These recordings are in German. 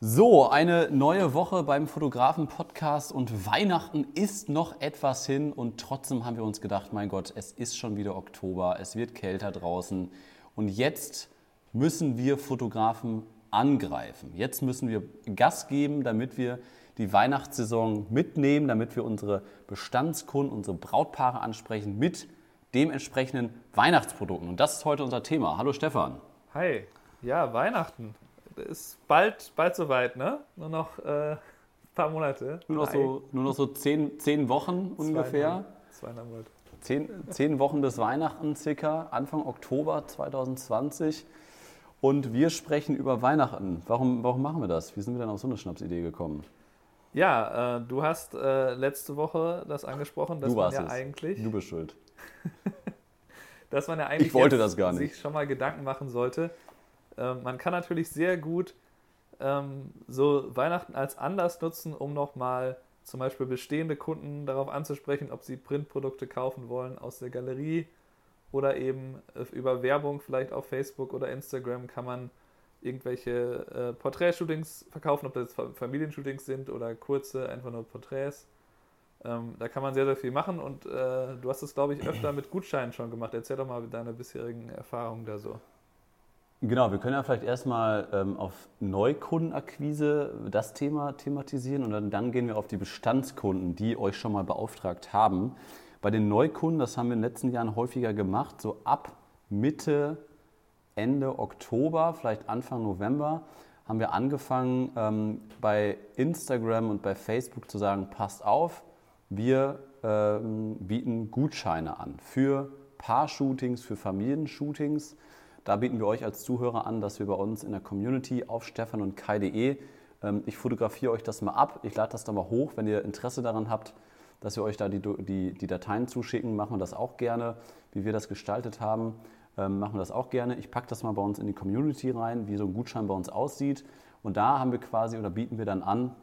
So, eine neue Woche beim Fotografen-Podcast und Weihnachten ist noch etwas hin und trotzdem haben wir uns gedacht, mein Gott, es ist schon wieder Oktober, es wird kälter draußen und jetzt müssen wir Fotografen angreifen. Jetzt müssen wir Gas geben, damit wir die Weihnachtssaison mitnehmen, damit wir unsere Bestandskunden, unsere Brautpaare ansprechen mit dementsprechenden Weihnachtsprodukten. Und das ist heute unser Thema. Hallo Stefan. Hi. Ja, Weihnachten ist bald, bald soweit, ne? Nur noch äh, ein paar Monate. Nur noch so, nur noch so zehn, zehn Wochen ungefähr. Zweieinhalb Monate. Zehn, zehn Wochen bis Weihnachten circa, Anfang Oktober 2020. Und wir sprechen über Weihnachten. Warum, warum machen wir das? Wie sind wir denn auf so eine Schnapsidee gekommen? Ja, äh, du hast äh, letzte Woche das angesprochen, dass du man ja es. eigentlich. Du bist schuld. dass man ja eigentlich ich wollte das gar nicht. sich schon mal Gedanken machen sollte, ähm, man kann natürlich sehr gut ähm, so Weihnachten als Anlass nutzen, um nochmal zum Beispiel bestehende Kunden darauf anzusprechen, ob sie Printprodukte kaufen wollen aus der Galerie oder eben äh, über Werbung vielleicht auf Facebook oder Instagram kann man irgendwelche äh, Porträtshootings verkaufen, ob das Familienshootings sind oder kurze, einfach nur Porträts. Ähm, da kann man sehr, sehr viel machen und äh, du hast es, glaube ich, öfter mit Gutscheinen schon gemacht. Erzähl doch mal deine bisherigen Erfahrungen da so. Genau, wir können ja vielleicht erstmal ähm, auf Neukundenakquise das Thema thematisieren und dann, dann, gehen wir auf die Bestandskunden, die euch schon mal beauftragt haben. Bei den Neukunden, das haben wir in den letzten Jahren häufiger gemacht, so ab Mitte, Ende Oktober, vielleicht Anfang November, haben wir angefangen ähm, bei Instagram und bei Facebook zu sagen, passt auf, wir ähm, bieten Gutscheine an für Paar-Shootings, für Familienshootings. Da bieten wir euch als Zuhörer an, dass wir bei uns in der Community auf stefan und kai.de, ähm, ich fotografiere euch das mal ab, ich lade das dann mal hoch, wenn ihr Interesse daran habt, dass wir euch da die, die, die Dateien zuschicken, machen wir das auch gerne, wie wir das gestaltet haben, ähm, machen wir das auch gerne. Ich packe das mal bei uns in die Community rein, wie so ein Gutschein bei uns aussieht. Und da haben wir quasi oder bieten wir dann an,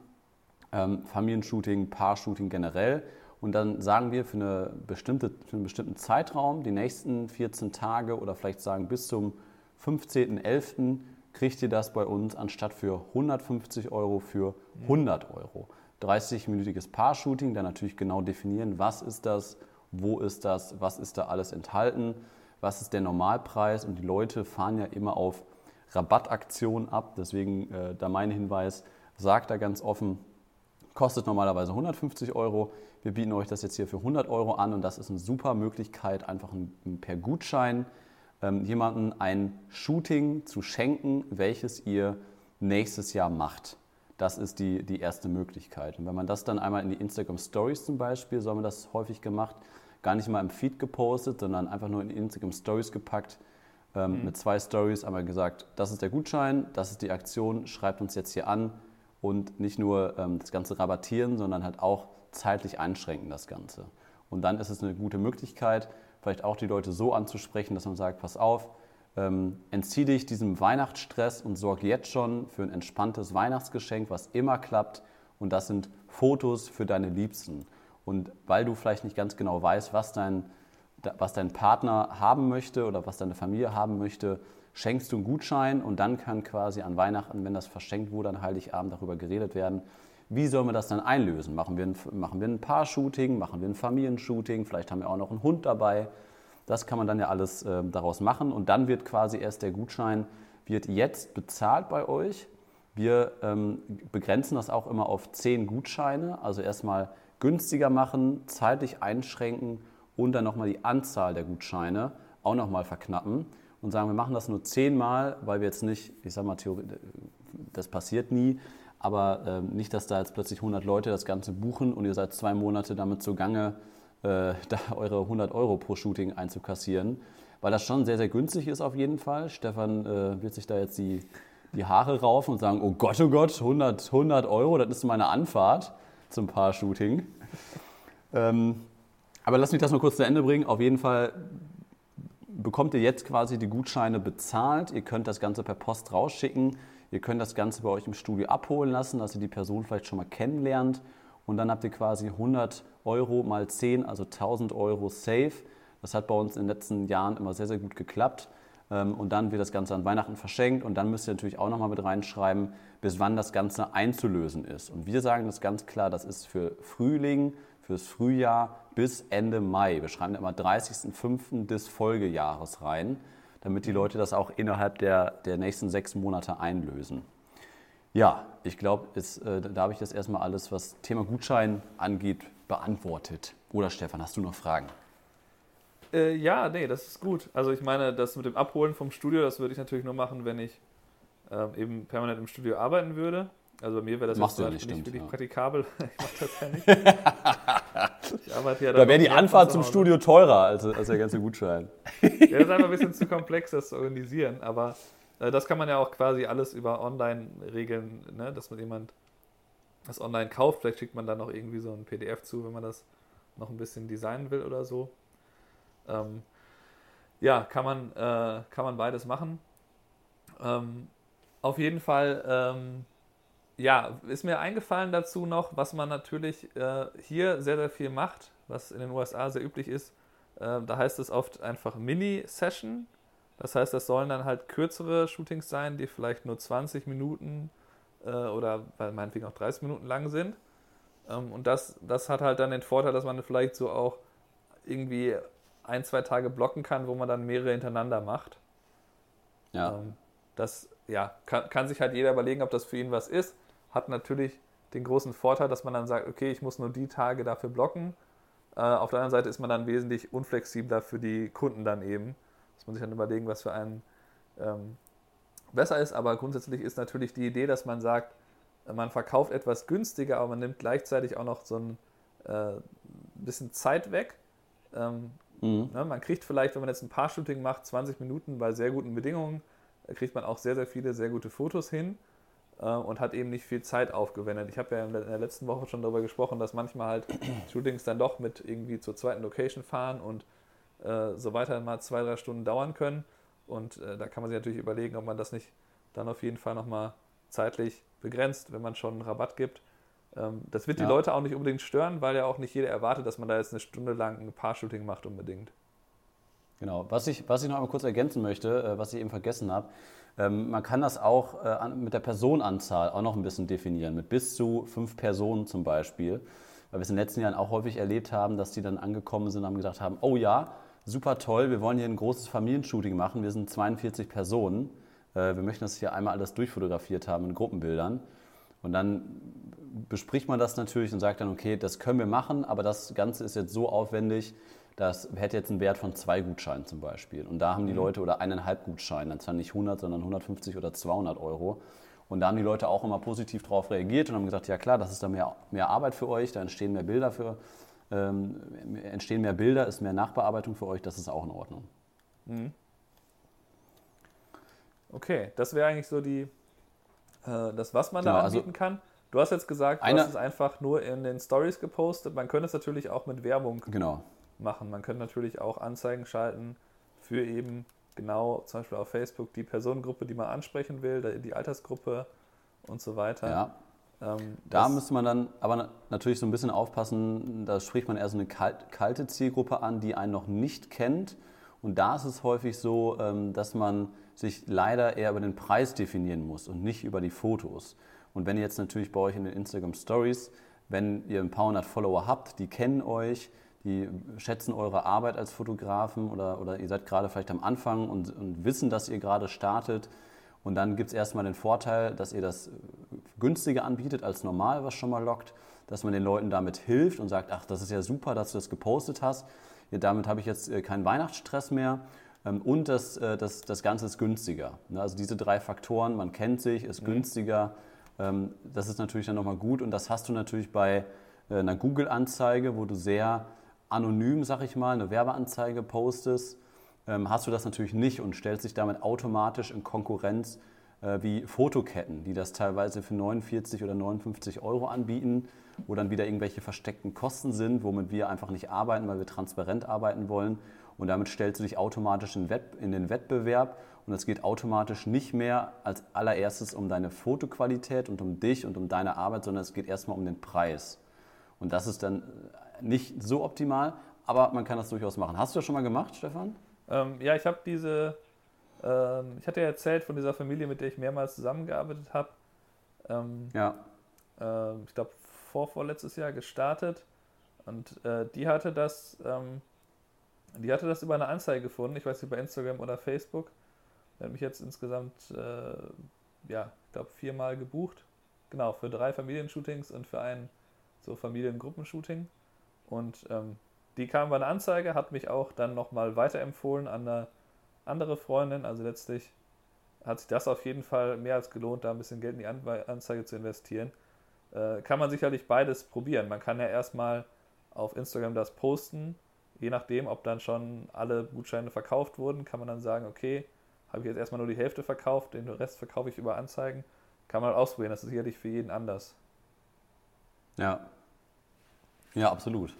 ähm, Familienshooting, Paar-Shooting generell. Und dann sagen wir für, eine bestimmte, für einen bestimmten Zeitraum, die nächsten 14 Tage oder vielleicht sagen bis zum 15.11. kriegt ihr das bei uns anstatt für 150 Euro für 100 Euro. 30-minütiges Paar-Shooting, dann natürlich genau definieren, was ist das, wo ist das, was ist da alles enthalten, was ist der Normalpreis und die Leute fahren ja immer auf Rabattaktionen ab. Deswegen äh, da mein Hinweis, sagt da ganz offen, kostet normalerweise 150 Euro. Wir bieten euch das jetzt hier für 100 Euro an und das ist eine super Möglichkeit, einfach per Gutschein ähm, jemandem ein Shooting zu schenken, welches ihr nächstes Jahr macht. Das ist die, die erste Möglichkeit. Und wenn man das dann einmal in die Instagram Stories zum Beispiel, so haben wir das häufig gemacht, gar nicht mal im Feed gepostet, sondern einfach nur in die Instagram Stories gepackt, ähm, mhm. mit zwei Stories einmal gesagt, das ist der Gutschein, das ist die Aktion, schreibt uns jetzt hier an und nicht nur ähm, das Ganze rabattieren, sondern halt auch zeitlich einschränken das Ganze. Und dann ist es eine gute Möglichkeit, vielleicht auch die Leute so anzusprechen, dass man sagt, pass auf, ähm, entzieh dich diesem Weihnachtsstress und sorg jetzt schon für ein entspanntes Weihnachtsgeschenk, was immer klappt. Und das sind Fotos für deine Liebsten. Und weil du vielleicht nicht ganz genau weißt, was dein, was dein Partner haben möchte oder was deine Familie haben möchte, schenkst du einen Gutschein und dann kann quasi an Weihnachten, wenn das verschenkt wurde, an Heiligabend darüber geredet werden, wie sollen wir das dann einlösen? Machen wir ein, machen wir ein Paar-Shooting, machen wir ein Familienshooting, vielleicht haben wir auch noch einen Hund dabei. Das kann man dann ja alles äh, daraus machen und dann wird quasi erst der Gutschein wird jetzt bezahlt bei euch. Wir ähm, begrenzen das auch immer auf zehn Gutscheine, also erstmal günstiger machen, zeitlich einschränken und dann nochmal die Anzahl der Gutscheine auch nochmal verknappen und sagen, wir machen das nur zehnmal, weil wir jetzt nicht, ich sag mal, das passiert nie, aber äh, nicht, dass da jetzt plötzlich 100 Leute das Ganze buchen und ihr seid zwei Monate damit zugange, äh, da eure 100 Euro pro Shooting einzukassieren, weil das schon sehr, sehr günstig ist auf jeden Fall. Stefan äh, wird sich da jetzt die, die Haare raufen und sagen, oh Gott, oh Gott, 100, 100 Euro, das ist meine Anfahrt zum Paar-Shooting. ähm, aber lass mich das mal kurz zu Ende bringen. Auf jeden Fall bekommt ihr jetzt quasi die Gutscheine bezahlt. Ihr könnt das Ganze per Post rausschicken. Ihr könnt das Ganze bei euch im Studio abholen lassen, dass ihr die Person vielleicht schon mal kennenlernt. Und dann habt ihr quasi 100 Euro mal 10, also 1000 Euro safe. Das hat bei uns in den letzten Jahren immer sehr, sehr gut geklappt. Ähm, und dann wird das Ganze an Weihnachten verschenkt und dann müsst ihr natürlich auch nochmal mit reinschreiben, bis wann das Ganze einzulösen ist. Und wir sagen das ganz klar, das ist für Frühling, fürs Frühjahr bis Ende Mai. Wir schreiben immer 30.05. des Folgejahres rein, damit die Leute das auch innerhalb der, der nächsten sechs Monate einlösen. Ja, ich glaube, äh, da habe ich das erstmal alles, was Thema Gutschein angeht, beantwortet. Oder Stefan, hast du noch Fragen? Äh, ja, nee, das ist gut. Also ich meine, das mit dem Abholen vom Studio, das würde ich natürlich nur machen, wenn ich ähm, eben permanent im Studio arbeiten würde. Also bei mir wäre das Machst jetzt du nicht, nicht stimmt, wirklich ja. praktikabel. ich mache das ja nicht. ja Da wäre die Anfahrt zu zum. Studio teurer als, als der ganze Gutschein. Ja, das ist einfach ein bisschen zu komplex, das zu organisieren. Aber äh, das kann man ja auch quasi alles über online regeln, ne? dass man jemand das online kauft. Vielleicht schickt man dann noch irgendwie so ein PDF zu, wenn man das noch ein bisschen designen will oder so. Ähm, ja, kann man, äh, kann man beides machen. Ähm, auf jeden Fall, ähm, ja, ist mir eingefallen dazu noch, was man natürlich äh, hier sehr, sehr viel macht, was in den USA sehr üblich ist. Äh, da heißt es oft einfach Mini-Session. Das heißt, das sollen dann halt kürzere Shootings sein, die vielleicht nur 20 Minuten äh, oder weil meinetwegen auch 30 Minuten lang sind. Ähm, und das, das hat halt dann den Vorteil, dass man vielleicht so auch irgendwie ein, zwei Tage blocken kann, wo man dann mehrere hintereinander macht. Ja. Ähm, das ja, kann, kann sich halt jeder überlegen, ob das für ihn was ist. Hat natürlich den großen Vorteil, dass man dann sagt, okay, ich muss nur die Tage dafür blocken. Äh, auf der anderen Seite ist man dann wesentlich unflexibler für die Kunden dann eben. Muss man sich dann überlegen, was für einen ähm, besser ist. Aber grundsätzlich ist natürlich die Idee, dass man sagt, man verkauft etwas günstiger, aber man nimmt gleichzeitig auch noch so ein äh, bisschen Zeit weg. Ähm, Mhm. Ne, man kriegt vielleicht, wenn man jetzt ein Paar-Shooting macht, 20 Minuten bei sehr guten Bedingungen, kriegt man auch sehr, sehr viele sehr gute Fotos hin und hat eben nicht viel Zeit aufgewendet. Ich habe ja in der letzten Woche schon darüber gesprochen, dass manchmal halt Shootings dann doch mit irgendwie zur zweiten Location fahren und äh, so weiter mal zwei, drei Stunden dauern können. Und äh, da kann man sich natürlich überlegen, ob man das nicht dann auf jeden Fall nochmal zeitlich begrenzt, wenn man schon einen Rabatt gibt. Ähm, das wird die Ja. Leute auch nicht unbedingt stören, weil ja auch nicht jeder erwartet, dass man da jetzt eine Stunde lang ein Paar-Shooting macht unbedingt. Genau. Was ich, was ich noch einmal kurz ergänzen möchte, äh, was ich eben vergessen habe, man kann das auch äh, mit der Personenanzahl auch noch ein bisschen definieren, mit bis zu fünf Personen zum Beispiel. Weil wir es in den letzten Jahren auch häufig erlebt haben, dass die dann angekommen sind und haben gesagt haben, oh ja, super toll, wir wollen hier ein großes Familienshooting machen, wir sind 42 Personen, äh, wir möchten das hier einmal alles durchfotografiert haben in Gruppenbildern. Und dann bespricht man das natürlich und sagt dann, okay, das können wir machen, aber das Ganze ist jetzt so aufwendig, das hätte jetzt einen Wert von zwei Gutscheinen zum Beispiel. Und da haben die Leute, oder eineinhalb Gutscheine, dann zwar nicht 100, sondern 150 oder 200 Euro. Und da haben die Leute auch immer positiv darauf reagiert und haben gesagt, ja klar, das ist dann mehr, mehr Arbeit für euch, da entstehen mehr Bilder für, ähm, entstehen mehr Bilder, ist mehr Nachbearbeitung für euch, das ist auch in Ordnung. Okay, das wäre eigentlich so die, äh, das, was man da Genau, also- anbieten kann. Du hast jetzt gesagt, du Eine- hast es einfach nur in den Stories gepostet. Man könnte es natürlich auch mit Werbung Genau. Machen. Man könnte natürlich auch Anzeigen schalten für eben genau zum Beispiel auf Facebook die Personengruppe, die man ansprechen will, die- Altersgruppe und so weiter. Ja. Ähm, Da müsste man dann aber na- natürlich so ein bisschen aufpassen, da spricht man eher so eine kalt- kalte Zielgruppe an, die einen noch nicht kennt. Und da ist es häufig so, ähm, dass man sich leider eher über den Preis definieren muss und nicht über die Fotos. Und wenn ihr jetzt natürlich bei euch in den Instagram Stories, wenn ihr ein paar hundert Follower habt, die kennen euch, die schätzen eure Arbeit als Fotografen oder, oder ihr seid gerade vielleicht am Anfang und, und wissen, dass ihr gerade startet. Und dann gibt es erstmal den Vorteil, dass ihr das günstiger anbietet als normal, was schon mal lockt, dass man den Leuten damit hilft und sagt, ach, das ist ja super, dass du das gepostet hast. Ja, damit habe ich jetzt äh, keinen Weihnachtsstress mehr. Ähm, Und das, äh, das, das Ganze ist günstiger. Ne, Also diese drei Faktoren, man kennt sich, ist günstiger, ähm, das ist natürlich dann nochmal gut. Und das hast du natürlich bei äh, einer Google-Anzeige, wo du sehr anonym, sag ich mal, eine Werbeanzeige postest, ähm, hast du das natürlich nicht und stellst dich damit automatisch in Konkurrenz äh, wie Fotoketten, die das teilweise für 49 oder 59 Euro anbieten, wo dann wieder irgendwelche versteckten Kosten sind, womit wir einfach nicht arbeiten, weil wir transparent arbeiten wollen. Und damit stellst du dich automatisch in, den Wettbewerb und es geht automatisch nicht mehr als allererstes um deine Fotoqualität und um dich und um deine Arbeit, sondern es geht erstmal um den Preis. Und das ist dann nicht so optimal, aber man kann das durchaus machen. Hast du das schon mal gemacht, Stefan? Ähm, ja, ich habe diese Ähm, ich hatte ja erzählt von dieser Familie, mit der ich mehrmals zusammengearbeitet habe. Ähm, ja. Äh, ich glaube, vor, vorletztes Jahr gestartet. Und äh, die hatte das, ähm, die hatte das über eine Anzeige gefunden, ich weiß nicht, bei Instagram oder Facebook. Er hat mich jetzt insgesamt, äh, ja, ich glaube, viermal gebucht. Genau, für drei Familienshootings und für ein so Familiengruppenshooting. Und ähm, die kam bei einer Anzeige, hat mich auch dann nochmal weiterempfohlen an eine andere Freundin. Also letztlich hat sich das auf jeden Fall mehr als gelohnt, da ein bisschen Geld in die Anzeige zu investieren. Äh, kann man sicherlich beides probieren. Man kann ja erstmal auf Instagram das posten. Je nachdem, ob dann schon alle Gutscheine verkauft wurden, kann man dann sagen, okay, habe ich jetzt erstmal nur die Hälfte verkauft, den Rest verkaufe ich über Anzeigen. Kann man ausprobieren, das ist sicherlich für jeden anders. Ja, ja, absolut.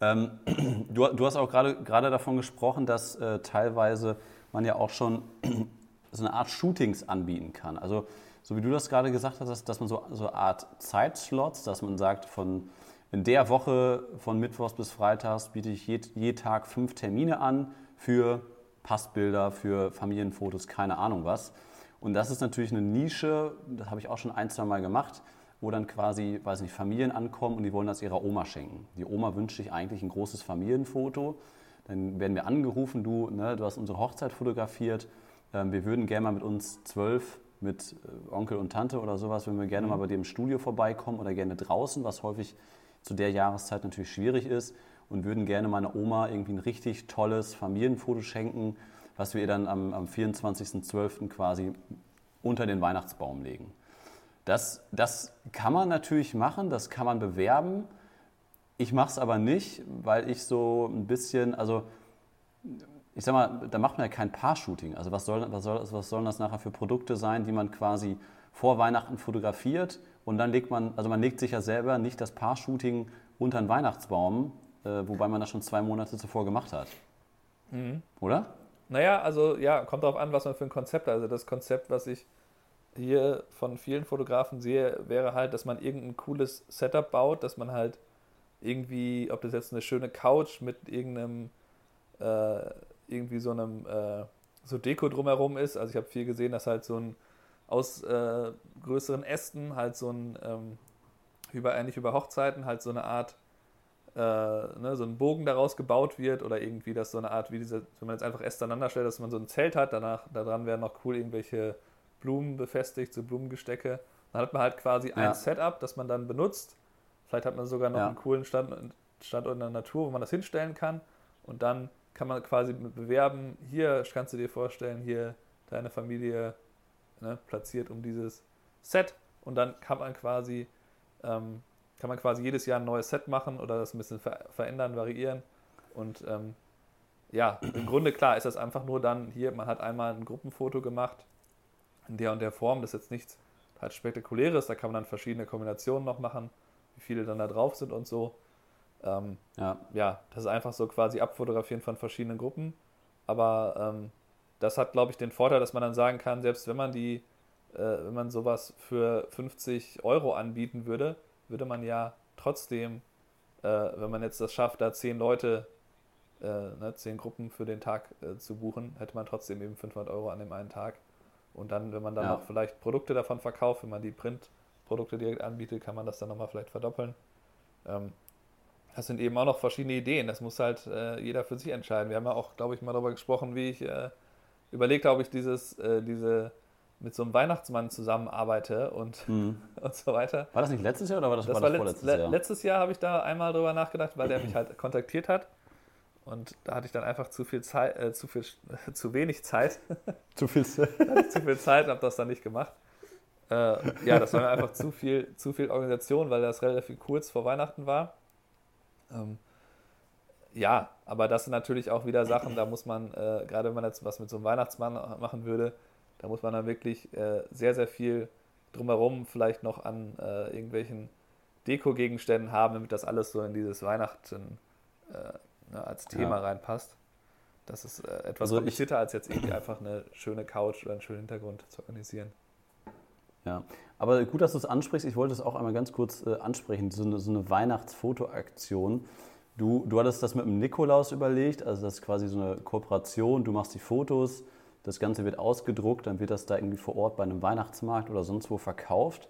Ähm, du, du, hast auch gerade davon gesprochen, dass äh, teilweise man ja auch schon so eine Art Shootings anbieten kann. Also so wie du das gerade gesagt hast, dass man so, so eine Art Zeitslots, dass man sagt, von in der Woche von Mittwochs bis Freitags biete ich je, je Tag fünf Termine an für Passbilder, für Familienfotos, keine Ahnung was. Und das ist natürlich eine Nische, das habe ich auch schon ein, zwei Mal gemacht wo dann quasi, weiß nicht, Familien ankommen und die wollen das ihrer Oma schenken. Die Oma wünscht sich eigentlich ein großes Familienfoto. Dann werden wir angerufen, du, ne, du hast unsere Hochzeit fotografiert. Ähm, wir würden gerne mal mit uns zwölf, mit äh, Onkel und Tante oder sowas, würden wir gerne mhm. mal bei dir im Studio vorbeikommen oder gerne draußen, was häufig zu der Jahreszeit natürlich schwierig ist und würden gerne meiner Oma irgendwie ein richtig tolles Familienfoto schenken, was wir ihr dann am, am 24.12. quasi unter den Weihnachtsbaum legen. Das, das kann man natürlich machen, das kann man bewerben. Ich mache es aber nicht, weil ich so ein bisschen, also ich sag mal, da macht man ja kein Paar-Shooting. Also was, soll, was, soll, was sollen das nachher für Produkte sein, die man quasi vor Weihnachten fotografiert und dann legt man, also man legt sich ja selber nicht das Paar-Shooting unter einen Weihnachtsbaum, äh, wobei man das schon zwei Monate zuvor gemacht hat. Mhm. Oder? Naja, also ja, kommt darauf an, was man für ein Konzept hat. Also das Konzept, was ich hier von vielen Fotografen sehe, wäre halt, dass man irgendein cooles Setup baut, dass man halt irgendwie, ob das jetzt eine schöne Couch mit irgendeinem, äh, irgendwie so einem, äh, so Deko drumherum ist. Also ich habe viel gesehen, dass halt so ein aus äh, größeren Ästen halt so ein, ähm, über, ähnlich über Hochzeiten, halt so eine Art, äh, ne, so ein Bogen daraus gebaut wird oder irgendwie, dass so eine Art, wie diese, wenn man jetzt einfach Äste aneinander stellt, dass man so ein Zelt hat, danach, daran wären noch cool irgendwelche Blumen befestigt, so Blumengestecke. Dann hat man halt quasi ja. ein Setup, das man dann benutzt. Vielleicht hat man sogar noch ja. einen coolen Stand, Standort in der Natur, wo man das hinstellen kann. Und dann kann man quasi bewerben, hier kannst du dir vorstellen, hier deine Familie ne, platziert um dieses Set. Und dann kann man quasi ähm, kann man quasi jedes Jahr ein neues Set machen oder das ein bisschen ver verändern, variieren. Und ähm, ja, im Grunde klar ist das einfach nur dann hier, man hat einmal ein Gruppenfoto gemacht in der und der Form. Das ist jetzt nichts halt spektakuläres, da kann man dann verschiedene Kombinationen noch machen, wie viele dann da drauf sind und so. Ähm, ja. ja, das ist einfach so quasi Abfotografieren von verschiedenen Gruppen. Aber ähm, das hat, glaube ich, den Vorteil, dass man dann sagen kann, selbst wenn man die, äh, wenn man sowas für 50 Euro anbieten würde, würde man ja trotzdem, äh, wenn man jetzt das schafft, da zehn Leute, äh, ne, zehn Gruppen für den Tag äh, zu buchen, hätte man trotzdem eben 500 Euro an dem einen Tag. Und dann, wenn man dann ja. noch vielleicht Produkte davon verkauft, wenn man die Printprodukte direkt anbietet, kann man das dann nochmal vielleicht verdoppeln. Ähm, das sind eben auch noch verschiedene Ideen. Das muss halt äh, jeder für sich entscheiden. Wir haben ja auch, glaube ich, mal darüber gesprochen, wie ich äh, überlegt habe, ob ich dieses, äh, diese mit so einem Weihnachtsmann zusammenarbeite und, mhm. und so weiter. War das nicht letztes Jahr oder war das, das war das vorletztes Jahr? Letztes Jahr habe ich da einmal drüber nachgedacht, weil der mich halt kontaktiert hat und da hatte ich dann einfach zu viel Zeit, äh, zu, viel, äh, zu wenig Zeit. zu viel Zeit. zu viel Zeit, habe das dann nicht gemacht. Äh, ja, das war mir einfach zu viel, zu viel Organisation, weil das relativ kurz vor Weihnachten war. Ähm, ja, aber das sind natürlich auch wieder Sachen, da muss man, äh, gerade wenn man jetzt was mit so einem Weihnachtsmann machen würde, da muss man dann wirklich äh, sehr, sehr viel drumherum vielleicht noch an äh, irgendwelchen Deko-Gegenständen haben, damit das alles so in dieses Weihnachten ne, als Thema ja. reinpasst. Das ist äh, etwas also komplizierter, als jetzt irgendwie einfach eine schöne Couch oder einen schönen Hintergrund zu organisieren. Ja, aber gut, dass du es ansprichst. Ich wollte es auch einmal ganz kurz äh, ansprechen, so eine, so eine Weihnachtsfotoaktion. Du, du hattest das mit dem Nikolaus überlegt, also das ist quasi so eine Kooperation. Du machst die Fotos, Das Ganze wird ausgedruckt, dann wird das da irgendwie vor Ort bei einem Weihnachtsmarkt oder sonst wo verkauft.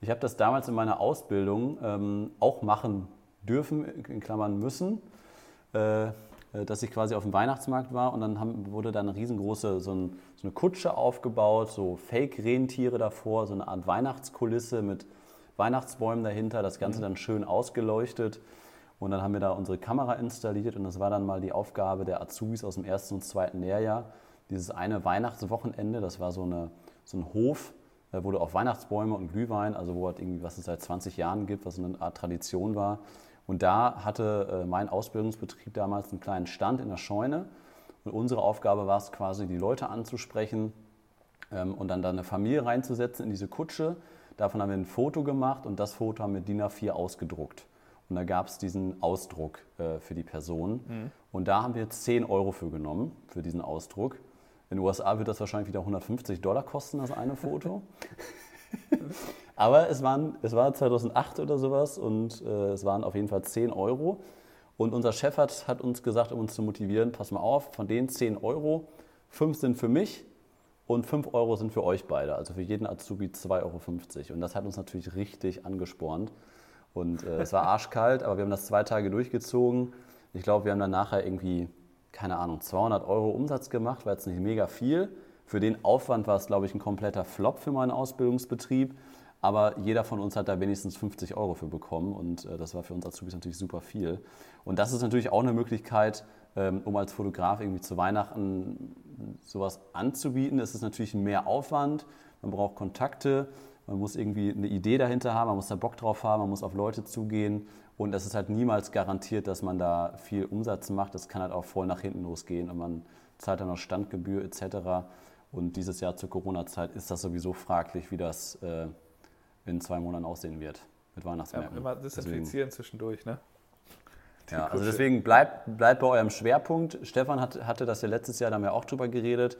Ich habe das damals in meiner Ausbildung ähm, auch machen dürfen, in Klammern müssen, dass ich quasi auf dem Weihnachtsmarkt war und dann haben, wurde da eine riesengroße, so, ein, so eine Kutsche aufgebaut, so Fake-Rentiere davor, so eine Art Weihnachtskulisse mit Weihnachtsbäumen dahinter, das Ganze mhm. dann schön ausgeleuchtet. Und dann haben wir da unsere Kamera installiert und das war dann mal die Aufgabe der Azubis aus dem ersten und zweiten Lehrjahr. Dieses eine Weihnachtswochenende, das war so, eine, so ein Hof, äh, wo du auf Weihnachtsbäume und Glühwein, also wo es irgendwie, was es seit 20 Jahren gibt, was eine Art Tradition war. Und da hatte äh, mein Ausbildungsbetrieb damals einen kleinen Stand in der Scheune. Und unsere Aufgabe war es quasi, die Leute anzusprechen ähm, und dann da eine Familie reinzusetzen in diese Kutsche Davon haben wir ein Foto gemacht und das Foto haben wir DIN A4 ausgedruckt. Und da gab es diesen Ausdruck äh, für die Person. Mhm. Und da haben wir 10 Euro für genommen, für diesen Ausdruck. In den USA wird das wahrscheinlich wieder 150 Dollar kosten, das eine Foto. Aber es, waren, es war 2008 oder sowas und äh, es waren auf jeden Fall 10 Euro. Und unser Chef hat, hat uns gesagt, um uns zu motivieren, pass mal auf, von den 10 Euro, 5 sind für mich und 5 Euro sind für euch beide, also für jeden Azubi 2,50 Euro. Und das hat uns natürlich richtig angespornt. Und äh, es war arschkalt, aber wir haben das zwei Tage durchgezogen. Ich glaube, wir haben dann nachher irgendwie, keine Ahnung, 200 Euro Umsatz gemacht, war jetzt nicht mega viel. Für den Aufwand war es, glaube ich, ein kompletter Flop für meinen Ausbildungsbetrieb. Aber jeder von uns hat da wenigstens 50 Euro für bekommen und äh, das war für uns Azubis natürlich super viel. Und das ist natürlich auch eine Möglichkeit, ähm, um als Fotograf irgendwie zu Weihnachten sowas anzubieten. Es ist natürlich mehr Aufwand, man braucht Kontakte, man muss irgendwie eine Idee dahinter haben, man muss da Bock drauf haben, man muss auf Leute zugehen und es ist halt niemals garantiert, dass man da viel Umsatz macht. Das kann halt auch voll nach hinten losgehen und man zahlt dann noch Standgebühr etc. Und dieses Jahr zur Corona-Zeit ist das sowieso fraglich, wie das äh, in zwei Monaten aussehen wird mit Weihnachtsmärkten. Ja, immer desinfizieren zwischendurch, ne? Ja, also deswegen bleibt, bleibt bei eurem Schwerpunkt. Stefan hat, hatte das ja letztes Jahr, da haben wir auch drüber geredet.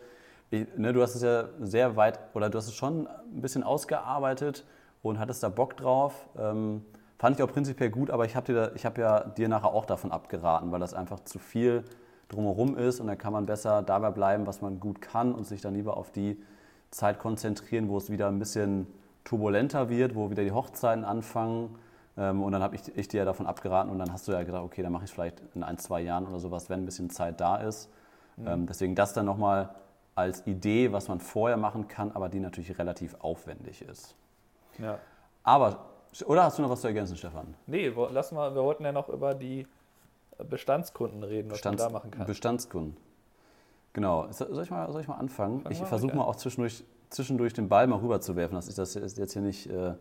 Ich, ne, du hast es ja sehr weit, oder du hast es schon ein bisschen ausgearbeitet und hattest da Bock drauf. Ähm, fand ich auch prinzipiell gut, aber ich habe hab ja dir nachher auch davon abgeraten, weil das einfach zu viel drumherum ist und dann kann man besser dabei bleiben, was man gut kann und sich dann lieber auf die Zeit konzentrieren, wo es wieder ein bisschen turbulenter wird, wo wieder die Hochzeiten anfangen ähm, und dann habe ich, ich, dir ja davon abgeraten und dann hast du ja gedacht, okay, dann mache ich es vielleicht in ein, zwei Jahren oder sowas, wenn ein bisschen Zeit da ist. Mhm. Ähm, deswegen das dann nochmal als Idee, was man vorher machen kann, aber die natürlich relativ aufwendig ist. Ja. Aber, oder hast du noch was zu ergänzen, Stefan? Nee, lass mal, wir wollten ja noch über die Bestandskunden reden, was Bestands, man da machen kann. Bestandskunden. Genau. Soll ich mal, soll ich mal anfangen? Fang ich versuche mal auch zwischendurch, zwischendurch den Ball mal rüberzuwerfen, dass ich das jetzt hier nicht äh,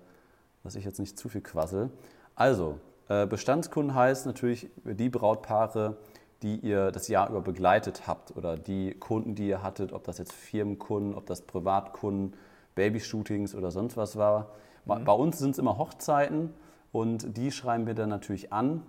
dass ich jetzt nicht zu viel quassel. Also, äh, Bestandskunden heißt natürlich die Brautpaare, die ihr das Jahr über begleitet habt oder die Kunden, die ihr hattet, ob das jetzt Firmenkunden, ob das Privatkunden, Babyshootings oder sonst was war. Mhm. Bei uns sind es immer Hochzeiten und die schreiben wir dann natürlich an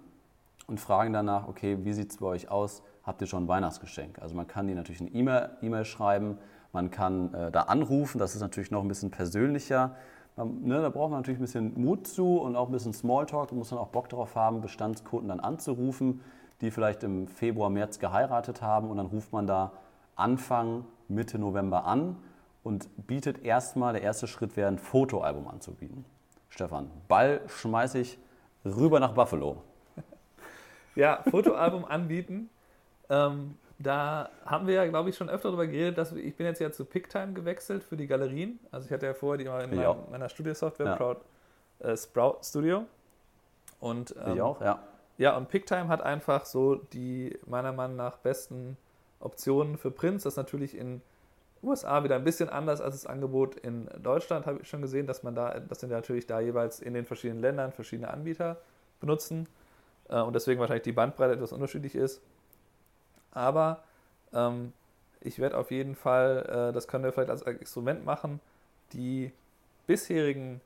und fragen danach, okay, wie sieht es bei euch aus? Habt ihr schon ein Weihnachtsgeschenk? Also man kann die natürlich eine E-Mail e schreiben, man kann äh, da anrufen, das ist natürlich noch ein bisschen persönlicher. Ne, da braucht man natürlich ein bisschen Mut zu und auch ein bisschen Smalltalk. Da muss man auch Bock darauf haben, Bestandskunden dann anzurufen, die vielleicht im Februar, März geheiratet haben. Und dann ruft man da Anfang, Mitte November an und bietet erstmal, der erste Schritt wäre, ein Fotoalbum anzubieten. Stefan, Ball schmeiße ich rüber nach Buffalo. Ja, Fotoalbum anbieten. Ähm, da haben wir ja, glaube ich, schon öfter darüber geredet, dass ich bin jetzt ja zu PickTime gewechselt für die Galerien. Also ich hatte ja vorher die mal in meiner, meiner Studiosoftware ja. Proud, äh, Sprout Studio. Und, ähm, ich auch, ja. Ja, und PickTime hat einfach so die meiner Meinung nach besten Optionen für Prints. Das ist natürlich in USA wieder ein bisschen anders als das Angebot in Deutschland, habe ich schon gesehen, dass man da, das sind natürlich da jeweils in den verschiedenen Ländern verschiedene Anbieter benutzen äh, und deswegen wahrscheinlich die Bandbreite etwas unterschiedlich ist. Aber ähm, ich werde auf jeden Fall, äh, das können wir vielleicht als Instrument machen, die bisherigen,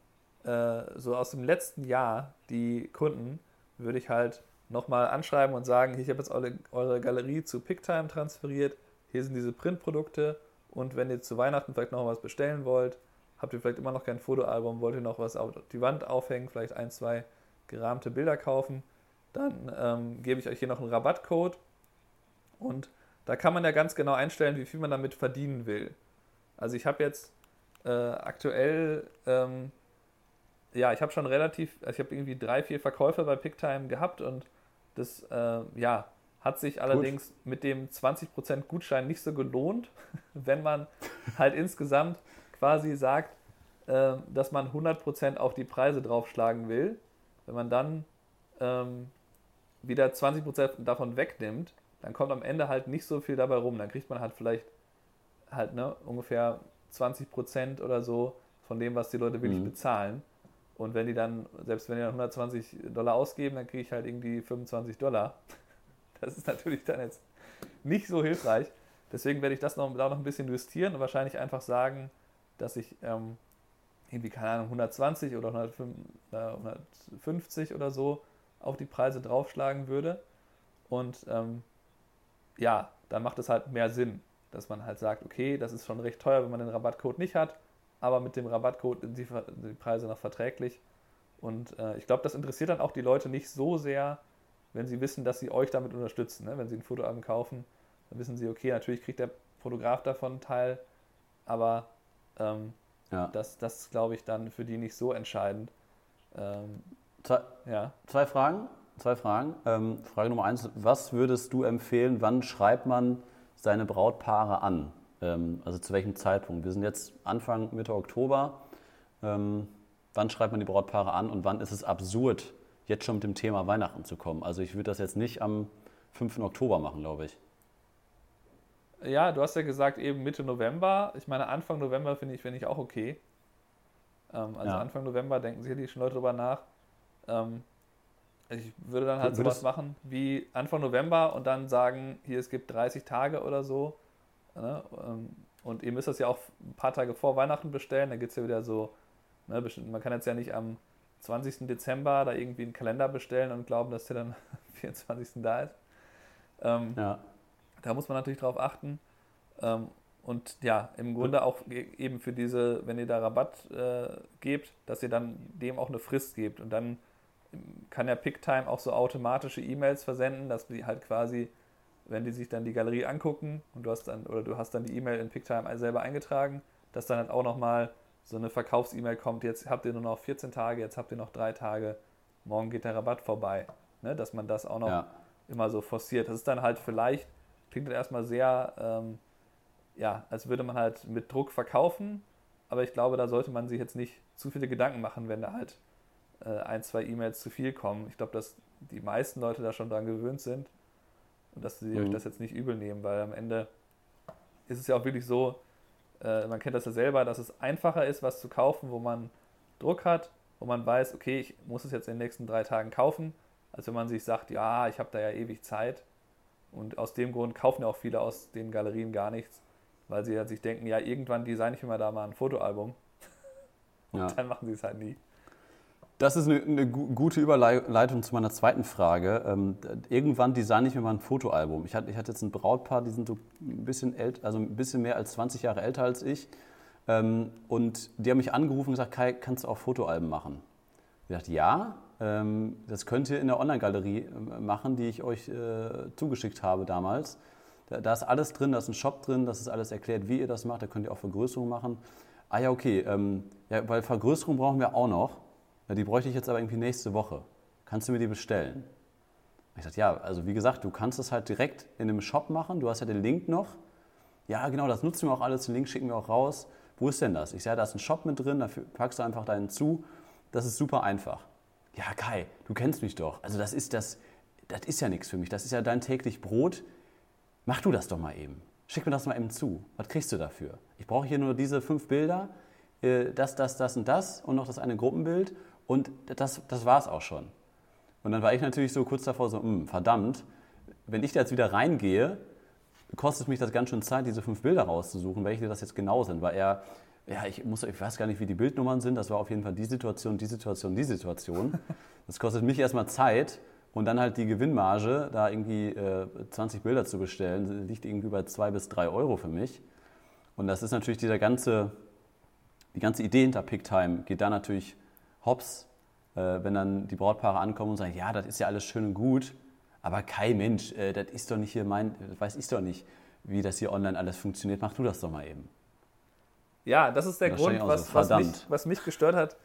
äh, so aus dem letzten Jahr, die Kunden, würde ich halt nochmal anschreiben und sagen, ich habe jetzt eure, eure Galerie zu Picktime transferiert, hier sind diese Printprodukte. Und wenn ihr zu Weihnachten vielleicht noch was bestellen wollt, habt ihr vielleicht immer noch kein Fotoalbum, wollt ihr noch was auf die Wand aufhängen, vielleicht ein, zwei gerahmte Bilder kaufen, dann ähm, gebe ich euch hier noch einen Rabattcode und da kann man ja ganz genau einstellen, wie viel man damit verdienen will. Also ich habe jetzt äh, aktuell, ähm, ja, ich habe schon relativ, also ich habe irgendwie drei, vier Verkäufe bei Picktime gehabt und das, äh, ja, hat sich allerdings Gut. mit dem 20% Gutschein nicht so gelohnt, wenn man halt insgesamt quasi sagt, äh, dass man 100% auf die Preise draufschlagen will. Wenn man dann ähm, wieder 20% davon wegnimmt, dann kommt am Ende halt nicht so viel dabei rum. Dann kriegt man halt vielleicht halt ne, ungefähr 20% oder so von dem, was die Leute wirklich mhm. bezahlen. Und wenn die dann, selbst wenn die dann 120 Dollar ausgeben, dann kriege ich halt irgendwie 25 Dollar. Das ist natürlich dann jetzt nicht so hilfreich. Deswegen werde ich das noch, da noch ein bisschen justieren und wahrscheinlich einfach sagen, dass ich ähm, irgendwie, keine Ahnung, 120 oder 150 oder so auf die Preise draufschlagen würde. Und ähm, ja, dann macht es halt mehr Sinn, dass man halt sagt, okay, das ist schon recht teuer, wenn man den Rabattcode nicht hat, aber mit dem Rabattcode sind die, die Preise noch verträglich. Und äh, ich glaube, das interessiert dann auch die Leute nicht so sehr, wenn sie wissen, dass sie euch damit unterstützen. Ne? Wenn sie ein Fotoalbum kaufen, dann wissen sie, okay, natürlich kriegt der Fotograf davon einen Teil, aber ähm, ja. das, das ist, glaube ich, dann für die nicht so entscheidend. Ähm, zwei, ja. zwei Fragen. Zwei Fragen. Ähm, Frage Nummer eins: Was würdest du empfehlen? Wann schreibt man seine Brautpaare an? Ähm, also zu welchem Zeitpunkt? Wir sind jetzt Anfang, Mitte Oktober. Ähm, wann schreibt man die Brautpaare an und wann ist es absurd, jetzt schon mit dem Thema Weihnachten zu kommen? Also ich würde das jetzt nicht am 5. Oktober machen, glaube ich. Ja, du hast ja gesagt eben Mitte November. Ich meine, Anfang November finde ich, find ich auch okay. Ähm, also ja. Anfang November denken sicherlich schon Leute drüber nach. Ähm, ich würde dann halt sowas machen wie Anfang November und dann sagen, hier es gibt 30 Tage oder so. Ne? Ähm, und ihr müsst das ja auch ein paar Tage vor Weihnachten bestellen. Da gibt es ja wieder so, ne, man kann jetzt ja nicht am 20. Dezember da irgendwie einen Kalender bestellen und glauben, dass der dann am 24. da ist. Ähm, ja. Da muss man natürlich drauf achten. Ähm, und ja, im Grunde auch eben für diese, wenn ihr da Rabatt äh, gebt, dass ihr dann dem auch eine Frist gebt. Und dann kann ja PickTime auch so automatische E-Mails versenden, dass die halt quasi, wenn die sich dann die Galerie angucken und du hast dann, oder du hast dann die E-Mail in PickTime selber eingetragen, dass dann halt auch nochmal so eine Verkaufs-E-Mail kommt, jetzt habt ihr nur noch 14 Tage, jetzt habt ihr noch drei Tage, morgen geht der Rabatt vorbei. Ne? Dass man das auch noch ja. immer so forciert. Das ist dann halt vielleicht, klingt dann erstmal sehr, ähm, ja, als würde man halt mit Druck verkaufen, aber ich glaube, da sollte man sich jetzt nicht zu viele Gedanken machen, wenn da halt ein, zwei E-Mails zu viel kommen. Ich glaube, dass die meisten Leute da schon daran gewöhnt sind und dass sie mhm. euch das jetzt nicht übel nehmen, weil am Ende ist es ja auch wirklich so, äh, man kennt das ja selber, dass es einfacher ist, was zu kaufen, wo man Druck hat, wo man weiß, okay, ich muss es jetzt in den nächsten drei Tagen kaufen, als wenn man sich sagt, ja, ich habe da ja ewig Zeit. Und aus dem Grund kaufen ja auch viele aus den Galerien gar nichts, weil sie halt sich denken, ja, irgendwann designe ich mir da mal ein Fotoalbum. Und ja. dann machen sie es halt nie. Das ist eine, eine, gute Überleitung zu meiner zweiten Frage. Ähm, irgendwann designe ich mir mal ein Fotoalbum. Ich hatte, ich hatte jetzt ein Brautpaar, die sind so ein bisschen, ält, also ein bisschen mehr als 20 Jahre älter als ich. Ähm, und die haben mich angerufen und gesagt, Kai, kannst du auch Fotoalben machen? Ich dachte, ja, ähm, das könnt ihr in der Online-Galerie äh, machen, die ich euch äh, zugeschickt habe damals. Da, da, ist alles drin, da ist ein Shop drin, das ist alles erklärt, wie ihr das macht. Da könnt ihr auch Vergrößerung machen. Ah ja, okay, ähm, ja, weil Vergrößerung brauchen wir auch noch. Ja, die bräuchte ich jetzt aber irgendwie nächste Woche. Kannst du mir die bestellen? Ich sagte, ja, also wie gesagt, du kannst es halt direkt in einem Shop machen. Du hast ja den Link noch. Ja, genau, das nutzen wir auch alles. Den Link schicken wir auch raus. Wo ist denn das? Ich sage, da ist ein Shop mit drin, da packst du einfach deinen zu. Das ist super einfach. Ja, Kai, du kennst mich doch. Also das ist das, das ist ja nichts für mich. Das ist ja dein täglich Brot. Mach du das doch mal eben. Schick mir das mal eben zu. Was kriegst du dafür? Ich brauche hier nur diese fünf Bilder, äh, das, das, das und das und noch das eine Gruppenbild und das, das war es auch schon. Und dann war ich natürlich so kurz davor, so, hm, verdammt, wenn ich da jetzt wieder reingehe, kostet mich das ganz schön Zeit, diese fünf Bilder rauszusuchen, welche das jetzt genau sind. Weil er, ja, ich, muss, ich weiß gar nicht, wie die Bildnummern sind, das war auf jeden Fall die Situation, die Situation, die Situation. Das kostet mich erstmal Zeit und dann halt die Gewinnmarge, da irgendwie äh, 20 Bilder zu bestellen, liegt irgendwie bei zwei bis drei Euro für mich. Und das ist natürlich dieser ganze, die ganze Idee hinter Picktime geht da natürlich hops, äh, wenn dann die Brautpaare ankommen und sagen, ja, das ist ja alles schön und gut, aber Kai, Mensch, äh, das ist doch nicht hier mein, das weiß ich doch nicht, wie das hier online alles funktioniert. Mach du das doch mal eben. Ja, das ist der Da Grund, was, so, was, mich, was mich gestört hat.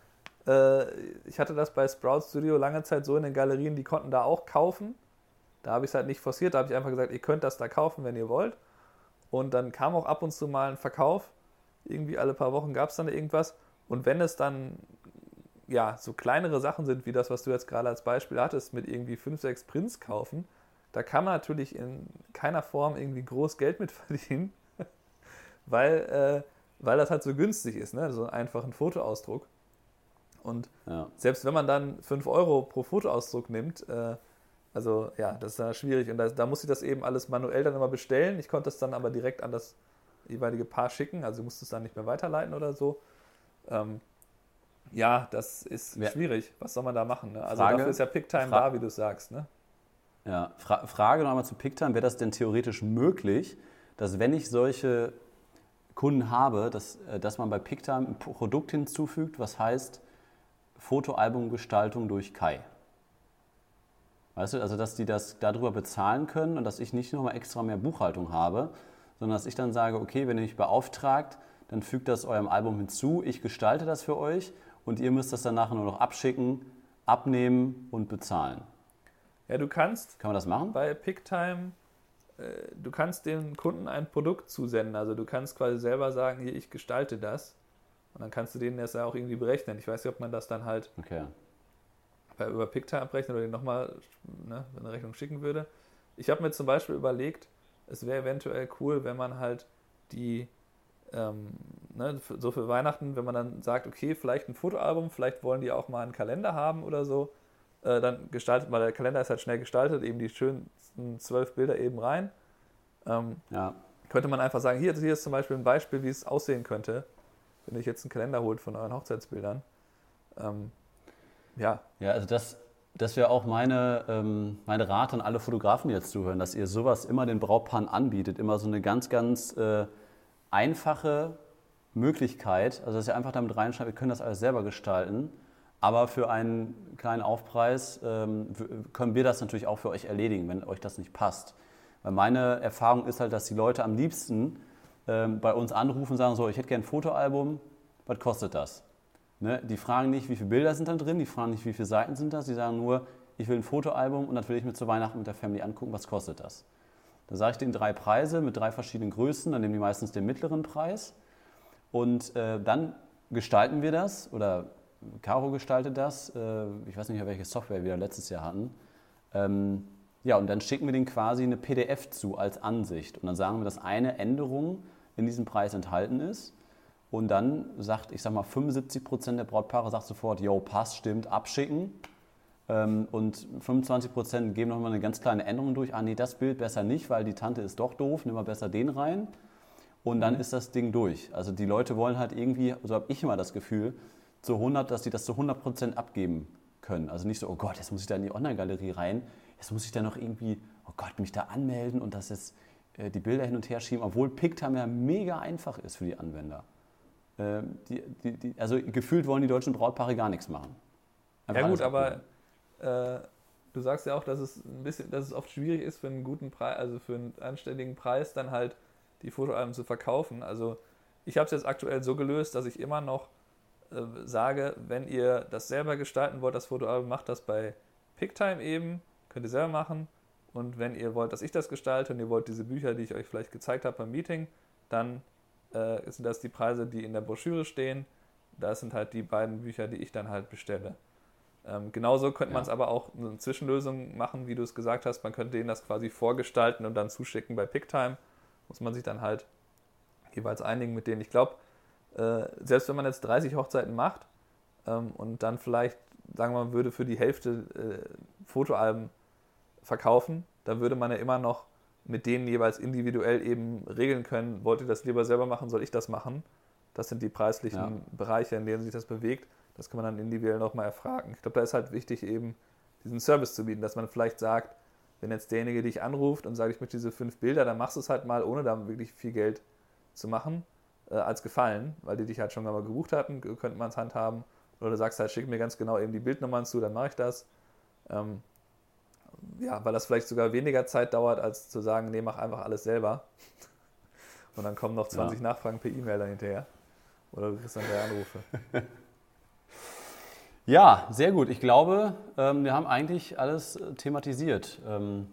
Äh, ich hatte das bei Sprout Studio lange Zeit so in den Galerien, die konnten da auch kaufen. Da habe ich es halt nicht forciert, da habe ich einfach gesagt, ihr könnt das da kaufen, wenn ihr wollt. Und dann kam auch ab und zu mal ein Verkauf. Irgendwie alle paar Wochen gab es dann irgendwas. Und wenn es dann ja so kleinere Sachen sind, wie das, was du jetzt gerade als Beispiel hattest, mit irgendwie 5, 6 Prints kaufen, da kann man natürlich in keiner Form irgendwie groß Geld mit verdienen, weil, äh, weil das halt so günstig ist, ne? so einfach ein Fotoausdruck. Und Ja. selbst wenn man dann 5 Euro pro Fotoausdruck nimmt, äh, also ja, das ist dann schwierig. Und da, da muss ich das eben alles manuell dann immer bestellen. Ich konnte das dann aber direkt an das jeweilige Paar schicken, also musste es dann nicht mehr weiterleiten oder so. Ähm, ja, das ist Ja. schwierig. Was soll man da machen? Ne? Also Frage- dafür ist ja Picktime Fra- da, wie du sagst. Ne? Ja, Fra Frage noch einmal zu Picktime. Wäre das denn theoretisch möglich, dass wenn ich solche Kunden habe, dass, äh, dass man bei Picktime ein Produkt hinzufügt, was heißt Fotoalbumgestaltung durch Kai? Weißt du, also dass die das darüber bezahlen können und dass ich nicht nochmal extra mehr Buchhaltung habe, sondern dass ich dann sage, okay, wenn ihr mich beauftragt, dann fügt das eurem Album hinzu, ich gestalte das für euch und ihr müsst das dann nachher nur noch abschicken, abnehmen und bezahlen. Ja, du kannst Kann man das machen? bei Picktime, äh, du kannst dem Kunden ein Produkt zusenden. Also du kannst quasi selber sagen, hier, ich gestalte das. Und dann kannst du denen das ja auch irgendwie berechnen. Ich weiß nicht, ob man das dann halt Okay. bei, über Picktime abrechnet oder den nochmal ne, eine Rechnung schicken würde. Ich habe mir zum Beispiel überlegt, es wäre eventuell cool, wenn man halt die, ähm, ne, so für Weihnachten, wenn man dann sagt, okay, vielleicht ein Fotoalbum, vielleicht wollen die auch mal einen Kalender haben oder so, äh, dann gestaltet, weil der Kalender ist halt schnell gestaltet, eben die schönsten zwölf Bilder eben rein. Ähm, Ja. könnte man einfach sagen, hier, hier ist zum Beispiel ein Beispiel, wie es aussehen könnte, wenn ihr jetzt einen Kalender holt von euren Hochzeitsbildern. Ähm, ja, Ja, also das, das wäre auch meine, ähm, meine Rat an alle Fotografen, die jetzt zuhören, dass ihr sowas immer den Brautpaaren anbietet. Immer so eine ganz, ganz äh, einfache Möglichkeit, also dass ihr einfach damit reinschreibt, wir können das alles selber gestalten, aber für einen kleinen Aufpreis ähm, können wir das natürlich auch für euch erledigen, wenn euch das nicht passt. Weil meine Erfahrung ist halt, dass die Leute am liebsten ähm, bei uns anrufen und sagen, so, ich hätte gerne ein Fotoalbum, was kostet das? Ne? Die fragen nicht, wie viele Bilder sind da drin, die fragen nicht, wie viele Seiten sind das, die sagen nur, ich will ein Fotoalbum und das will ich mir zu Weihnachten mit der Family angucken, was kostet das? Da sage ich denen drei Preise mit drei verschiedenen Größen, dann nehmen die meistens den mittleren Preis und äh, dann gestalten wir das oder Caro gestaltet das, äh, ich weiß nicht welche Software wir letztes Jahr hatten. Ähm, ja, und dann schicken wir denen quasi eine PDF zu als Ansicht und dann sagen wir, dass eine Änderung in diesem Preis enthalten ist und dann sagt, ich sag mal, 75 Prozent der Brautpaare sagt sofort, yo, passt, stimmt, abschicken. Ähm, Und 25 Prozent geben nochmal eine ganz kleine Änderung durch. Ah, nee, das Bild besser nicht, weil die Tante ist doch doof, nimm mal besser den rein. Und dann ist das Ding durch. Also die Leute wollen halt irgendwie, so habe ich immer das Gefühl, zu 100, dass die das zu 100 Prozent abgeben können. Also nicht so, oh Gott, jetzt muss ich da in die Online-Galerie rein, jetzt muss ich da noch irgendwie, oh Gott, mich da anmelden und das jetzt äh, die Bilder hin und her schieben, obwohl Pictime ja mega einfach ist für die Anwender. Ähm, die, die, die, also gefühlt wollen die deutschen Brautpaare gar nichts machen. Einfach ja gut, aber äh, du sagst ja auch, dass es ein bisschen, dass es oft schwierig ist für einen guten Preis, also für einen anständigen Preis dann halt die Fotoalben zu verkaufen. Also ich habe es jetzt aktuell so gelöst, dass ich immer noch äh, sage, wenn ihr das selber gestalten wollt, das Fotoalbum, macht das bei Picktime eben, könnt ihr selber machen. Und wenn ihr wollt, dass ich das gestalte und ihr wollt diese Bücher, die ich euch vielleicht gezeigt habe beim Meeting, dann äh, sind das die Preise, die in der Broschüre stehen. Das sind halt die beiden Bücher, die ich dann halt bestelle. Ähm, genauso könnte Ja. man es aber auch eine Zwischenlösung machen, wie du es gesagt hast. Man könnte denen das quasi vorgestalten und dann zuschicken bei Picktime. Muss man sich dann halt jeweils einigen mit denen. Ich glaube, äh, selbst wenn man jetzt 30 Hochzeiten macht ähm, und dann vielleicht, sagen wir mal, würde für die Hälfte äh, Fotoalben verkaufen, dann würde man ja immer noch mit denen jeweils individuell eben regeln können, wollt ihr das lieber selber machen, soll ich das machen? Das sind die preislichen Ja. Bereiche, in denen sich das bewegt. Das kann man dann individuell nochmal erfragen. Ich glaube, da ist halt wichtig, eben diesen Service zu bieten, dass man vielleicht sagt, wenn jetzt derjenige dich anruft und sagt, ich möchte diese fünf Bilder, dann machst du es halt mal, ohne da wirklich viel Geld zu machen, äh, als Gefallen, weil die dich halt schon mal gebucht hatten, könnte man es handhaben. Oder du sagst halt, schick mir ganz genau eben die Bildnummern zu, dann mache ich das. Ähm, ja, weil das vielleicht sogar weniger Zeit dauert, als zu sagen, nee, mach einfach alles selber. Und dann kommen noch 20 ja. Nachfragen per E-Mail dahinterher. Oder du kriegst dann drei Anrufe. ja, sehr gut. Ich glaube, ähm, wir haben eigentlich alles äh, thematisiert. Ähm,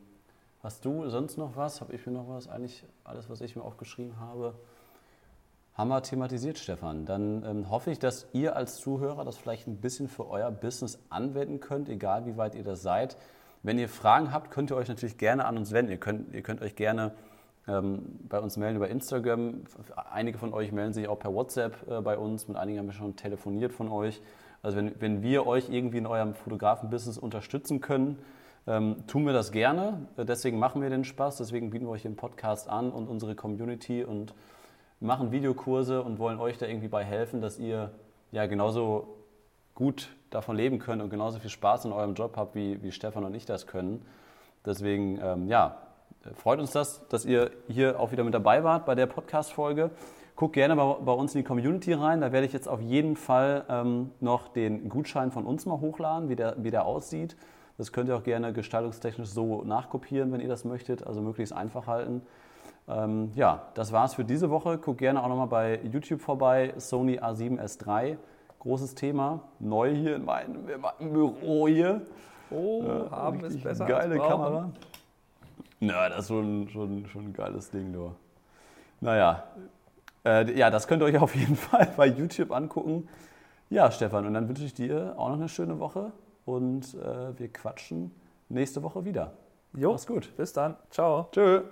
hast du sonst noch was? Habe ich mir noch was? Eigentlich alles, was ich mir aufgeschrieben habe, haben wir thematisiert, Stefan. Dann ähm, hoffe ich, dass ihr als Zuhörer das vielleicht ein bisschen für euer Business anwenden könnt, egal wie weit ihr das seid. Wenn ihr Fragen habt, könnt ihr euch natürlich gerne an uns wenden. Ihr könnt, ihr könnt euch gerne ähm, bei uns melden über Instagram. Einige von euch melden sich auch per WhatsApp äh, bei uns. Mit einigen haben wir schon telefoniert von euch. Also wenn, wenn wir euch irgendwie in eurem Fotografen-Business unterstützen können, ähm, tun wir das gerne. Äh, deswegen machen wir den Spaß. Deswegen bieten wir euch den Podcast an und unsere Community und machen Videokurse und wollen euch da irgendwie bei helfen, dass ihr ja genauso gut davon leben könnt und genauso viel Spaß in eurem Job habt, wie, wie Stefan und ich das können. Deswegen, ähm, ja, freut uns das, dass ihr hier auch wieder mit dabei wart bei der Podcast-Folge. Guckt gerne bei, bei, uns in die Community rein. Da werde ich jetzt auf jeden Fall ähm, noch den Gutschein von uns mal hochladen, wie der, wie der aussieht. Das könnt ihr auch gerne gestaltungstechnisch so nachkopieren, wenn ihr das möchtet, also möglichst einfach halten. Ähm, ja, das war's für diese Woche. Guckt gerne auch nochmal bei YouTube vorbei. Sony A7S3, großes Thema. Neu hier in meinem, in meinem Büro hier. Oh, äh, haben ist besser. Geile Kamera. Na, das ist schon, schon, schon ein geiles Ding, du. Naja, äh, ja, das könnt ihr euch auf jeden Fall bei YouTube angucken. Ja, Stefan, und dann wünsche ich dir auch noch eine schöne Woche und äh, wir quatschen nächste Woche wieder. Jo, Mach's gut. Bis dann. Ciao. Tschö.